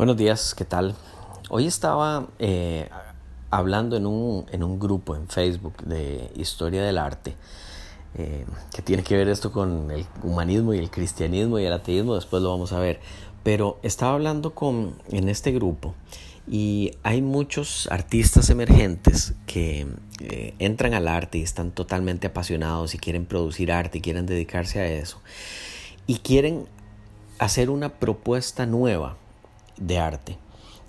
Buenos días, ¿qué tal? Hoy estaba eh, hablando en un, en un, grupo en Facebook de historia del arte, eh, que tiene que ver esto con el humanismo y el cristianismo y el ateísmo, después lo vamos a ver, pero estaba hablando con, en este grupo y hay muchos artistas emergentes que eh, entran al arte y están totalmente apasionados y quieren producir arte y quieren dedicarse a eso y quieren hacer una propuesta nueva de arte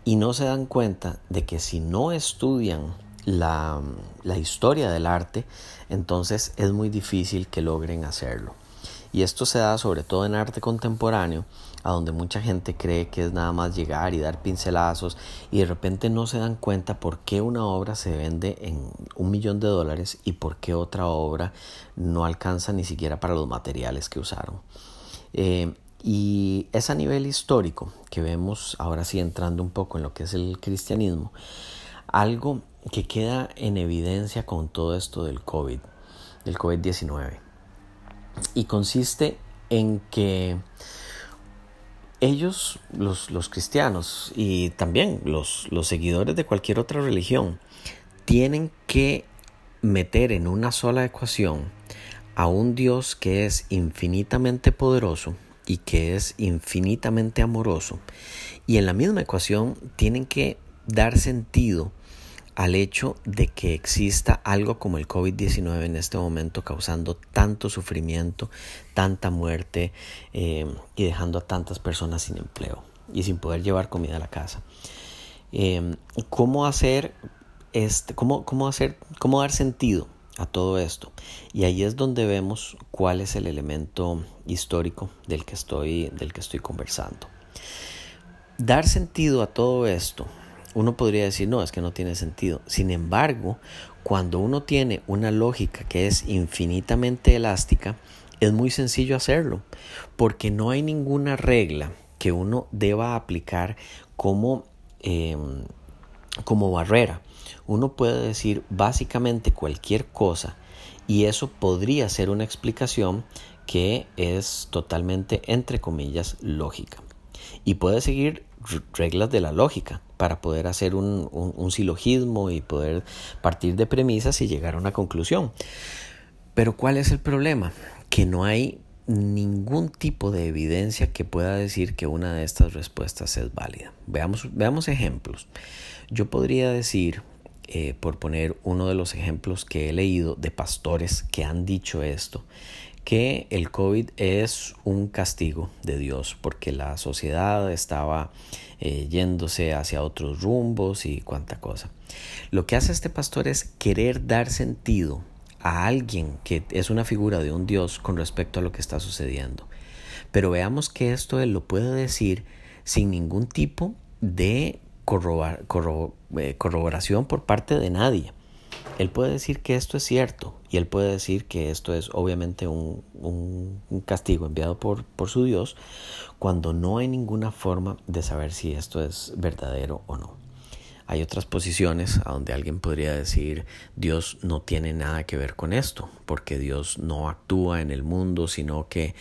y no se dan cuenta de que si no estudian la, la, historia del arte, entonces es muy difícil que logren hacerlo. Y esto se da sobre todo en arte contemporáneo, a donde mucha gente cree que es nada más llegar y dar pincelazos y de repente no se dan cuenta por qué una obra se vende en un millón de dólares y por qué otra obra no alcanza ni siquiera para los materiales que usaron. Eh, y es a nivel histórico que vemos, ahora sí entrando un poco en lo que es el cristianismo, algo que queda en evidencia con todo esto del COVID, del COVID-19. Y consiste en que ellos, los, los cristianos y también los, los seguidores de cualquier otra religión, tienen que meter en una sola ecuación a un Dios que es infinitamente poderoso, y que es infinitamente amoroso. Y en la misma ecuación tienen que dar sentido al hecho de que exista algo como el COVID-19 en este momento causando tanto sufrimiento, tanta muerte eh, y dejando a tantas personas sin empleo y sin poder llevar comida a la casa. Eh, ¿Cómo hacer este, cómo, cómo hacer, cómo dar sentido a todo esto. Y ahí es donde vemos cuál es el elemento histórico del que estoy, del que estoy conversando. Dar sentido a todo esto, uno podría decir, no, es que no tiene sentido. Sin embargo, cuando uno tiene una lógica que es infinitamente elástica, es muy sencillo hacerlo, porque no hay ninguna regla que uno deba aplicar como, em, como barrera uno puede decir básicamente cualquier cosa y eso podría ser una explicación que es totalmente, entre comillas, lógica. Y puede seguir reglas de la lógica para poder hacer un, un, silogismo y poder partir de premisas y llegar a una conclusión. Pero ¿cuál es el problema? Que no hay ningún tipo de evidencia que pueda decir que una de estas respuestas es válida. Veamos, veamos ejemplos. Yo podría decir eh, por poner uno de los ejemplos que he leído de pastores que han dicho esto, que el COVID es un castigo de Dios porque la sociedad estaba eh, yéndose hacia otros rumbos y cuánta cosa. Lo que hace este pastor es querer dar sentido a alguien que es una figura de un Dios con respecto a lo que está sucediendo. Pero veamos que esto él lo puede decir sin ningún tipo de eh, corroboración por parte de nadie. Él puede decir que esto es cierto y él puede decir que esto es obviamente un, castigo enviado por, su Dios cuando no hay ninguna forma de saber si esto es verdadero o no. Hay otras posiciones a donde alguien podría decir Dios no tiene nada que ver con esto, porque Dios no actúa en el mundo, sino que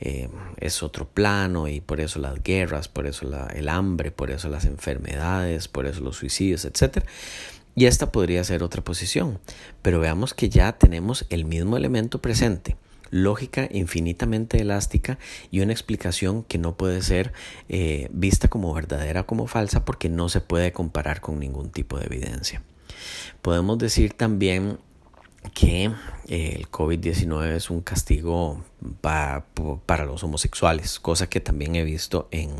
eh, es otro plano y por eso las guerras, por eso el hambre, por eso las enfermedades, por eso los suicidios, etc. Y esta podría ser otra posición, pero veamos que ya tenemos el mismo elemento presente lógica infinitamente elástica y una explicación que no puede ser eh, vista como verdadera o como falsa porque no se puede comparar con ningún tipo de evidencia. Podemos decir también que eh, el COVID-19 es un castigo para los homosexuales, cosa que también he visto en,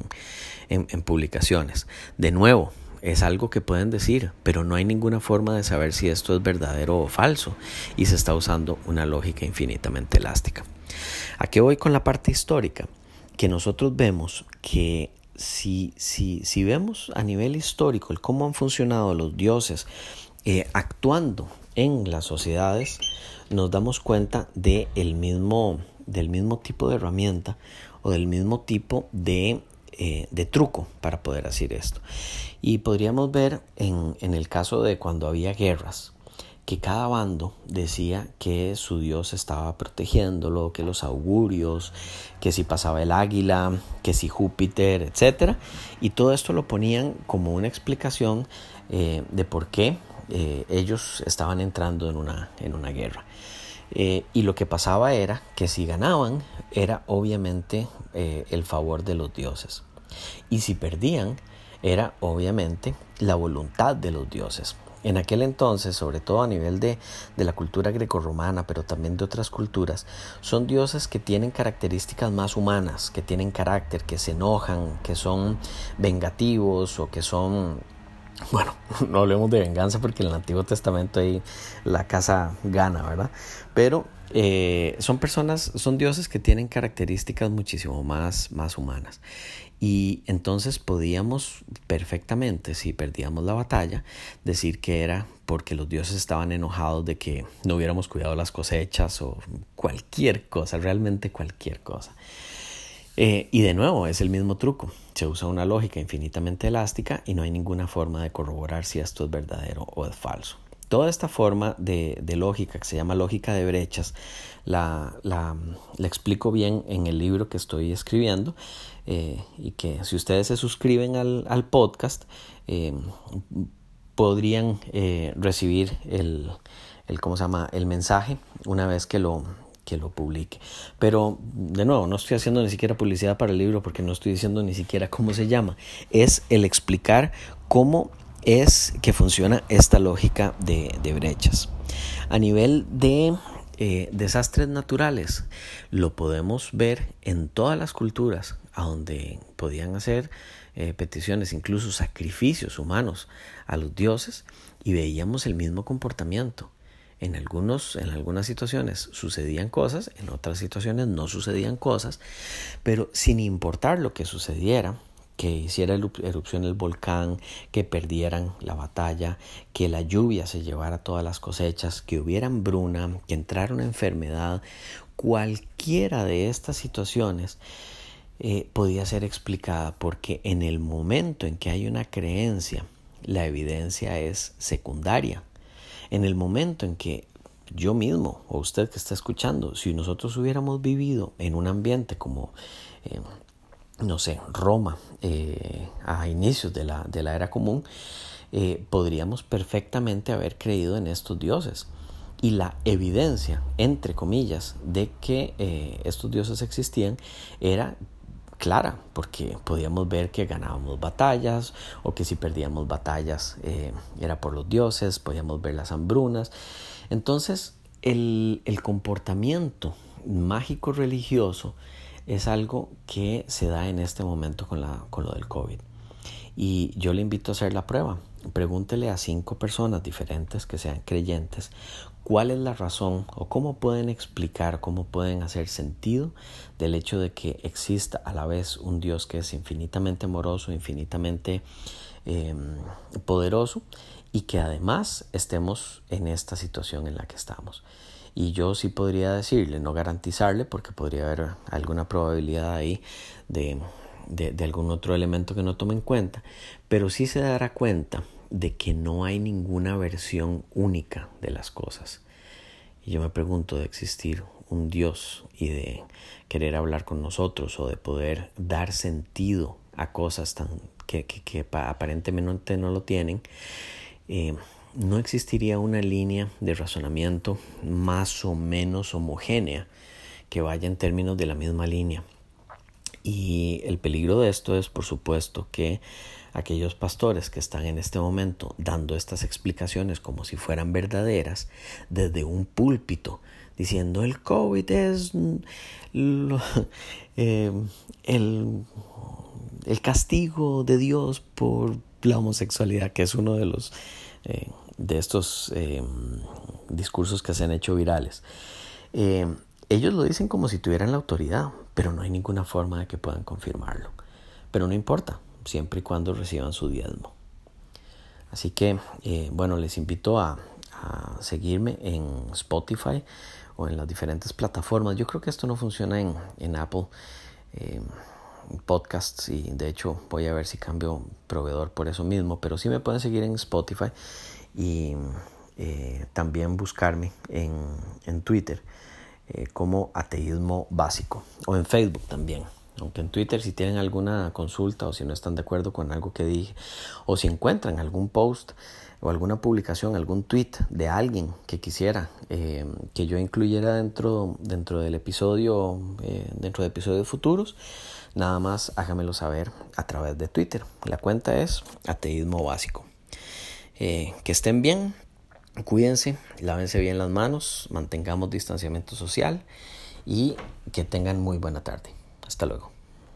en publicaciones. De nuevo, es algo que pueden decir, pero no hay ninguna forma de saber si esto es verdadero o falso y se está usando una lógica infinitamente elástica. ¿A voy con la parte histórica? Que nosotros vemos que si, si, si vemos a nivel histórico el cómo han funcionado los dioses eh, actuando en las sociedades, nos damos cuenta de mismo, del mismo tipo de herramienta o del mismo tipo de eh, de truco para poder hacer esto. Y podríamos ver en, en el caso de cuando había guerras, que cada bando decía que su Dios estaba protegiéndolo, que los augurios, que si pasaba el águila, que si Júpiter, etc. Y todo esto lo ponían como una explicación eh, de por qué eh, ellos estaban entrando en una, en una guerra. Eh, y lo que pasaba era que si ganaban era obviamente el favor de los dioses. Y si perdían era obviamente la voluntad de los dioses. En aquel entonces, sobre todo a nivel de, de la cultura grecorromana, pero también de otras culturas, son dioses que tienen características más humanas, que tienen carácter, que se enojan, que son vengativos o que son bueno, no hablemos de venganza porque en el Antiguo Testamento ahí la casa gana, ¿verdad? Pero eh, son personas, son dioses que tienen características muchísimo más, más humanas. Y entonces podíamos perfectamente, si perdíamos la batalla, decir que era porque los dioses estaban enojados de que no hubiéramos cuidado las cosechas o cualquier cosa, realmente cualquier cosa. Eh, y de nuevo, es el mismo truco. Se usa una lógica infinitamente elástica y no hay ninguna forma de corroborar si esto es verdadero o es falso. Toda esta forma de, lógica, que se llama lógica de brechas, la, la, explico bien en el libro que estoy escribiendo eh, y que si ustedes se suscriben al, podcast eh, podrían recibir el, el, ¿cómo se llama? el mensaje una vez que lo, que lo publique. Pero de nuevo, no estoy haciendo ni siquiera publicidad para el libro porque no estoy diciendo ni siquiera cómo se llama. Es el explicar cómo es que funciona esta lógica de, brechas. A nivel de eh, desastres naturales, lo podemos ver en todas las culturas, a donde podían hacer eh, peticiones, incluso sacrificios humanos a los dioses, y veíamos el mismo comportamiento. En, algunos, en algunas situaciones sucedían cosas, en otras situaciones no sucedían cosas, pero sin importar lo que sucediera, que hiciera erupción el volcán, que perdieran la batalla, que la lluvia se llevara todas las cosechas, que hubiera hambruna, que entrara una enfermedad, cualquiera de estas situaciones eh, podía ser explicada porque en el momento en que hay una creencia, la evidencia es secundaria. En el momento en que yo mismo o usted que está escuchando, si nosotros hubiéramos vivido en un ambiente como eh, no sé, Roma eh, a inicios de la, de la era común, eh, podríamos perfectamente haber creído en estos dioses. Y la evidencia, entre comillas, de que estos dioses existían era clara, porque podíamos ver que ganábamos batallas o que si perdíamos batallas era por los dioses, podíamos ver las hambrunas. Entonces, el, el comportamiento mágico religioso es algo que se da en este momento con, la, con lo del COVID. Y yo le invito a hacer la prueba. Pregúntele a cinco personas diferentes que sean creyentes cuál es la razón o cómo pueden explicar, cómo pueden hacer sentido del hecho de que exista a la vez un Dios que es infinitamente amoroso, infinitamente em, poderoso y que además estemos en esta situación en la que estamos. Y yo sí podría decirle, no garantizarle, porque podría haber alguna probabilidad ahí de, de, algún otro elemento que no tome en cuenta, pero sí se dará cuenta de que no hay ninguna versión única de las cosas. Y yo me pregunto de existir un Dios y de querer hablar con nosotros o de poder dar sentido a cosas tan que, que, que aparentemente no lo tienen. Eh, no existiría una línea de razonamiento más o menos homogénea que vaya en términos de la misma línea. Y el peligro de esto es, por supuesto, que aquellos pastores que están en este momento dando estas explicaciones como si fueran verdaderas desde un púlpito, diciendo el COVID es eh, el, el castigo de Dios por la homosexualidad, que es uno de los eh, de estos eh, discursos que se han hecho virales. Ellos lo dicen como si tuvieran la autoridad, pero no hay ninguna forma de que puedan confirmarlo. Pero no importa, siempre y cuando reciban su diezmo. Así que, eh, bueno, les invito a, seguirme en Spotify o en las diferentes plataformas. Yo creo que esto no funciona en, Apple Podcasts y de hecho voy a ver si cambio proveedor por eso mismo, pero sí me pueden seguir en Spotify y, eh, también buscarme en, en Twitter eh, como ateísmo básico o en Facebook también. Aunque en Twitter si tienen alguna consulta o si no están de acuerdo con algo que dije o si encuentran algún post o alguna publicación, algún tweet de alguien que quisiera eh, que yo incluyera dentro, dentro del episodio, eh, dentro de episodios futuros, nada más hágamelo saber a través de Twitter. La cuenta es ateísmo básico. que estén bien, Cuídense, lávense bien las manos, mantengamos distanciamiento social y que tengan muy buena tarde. Hasta luego.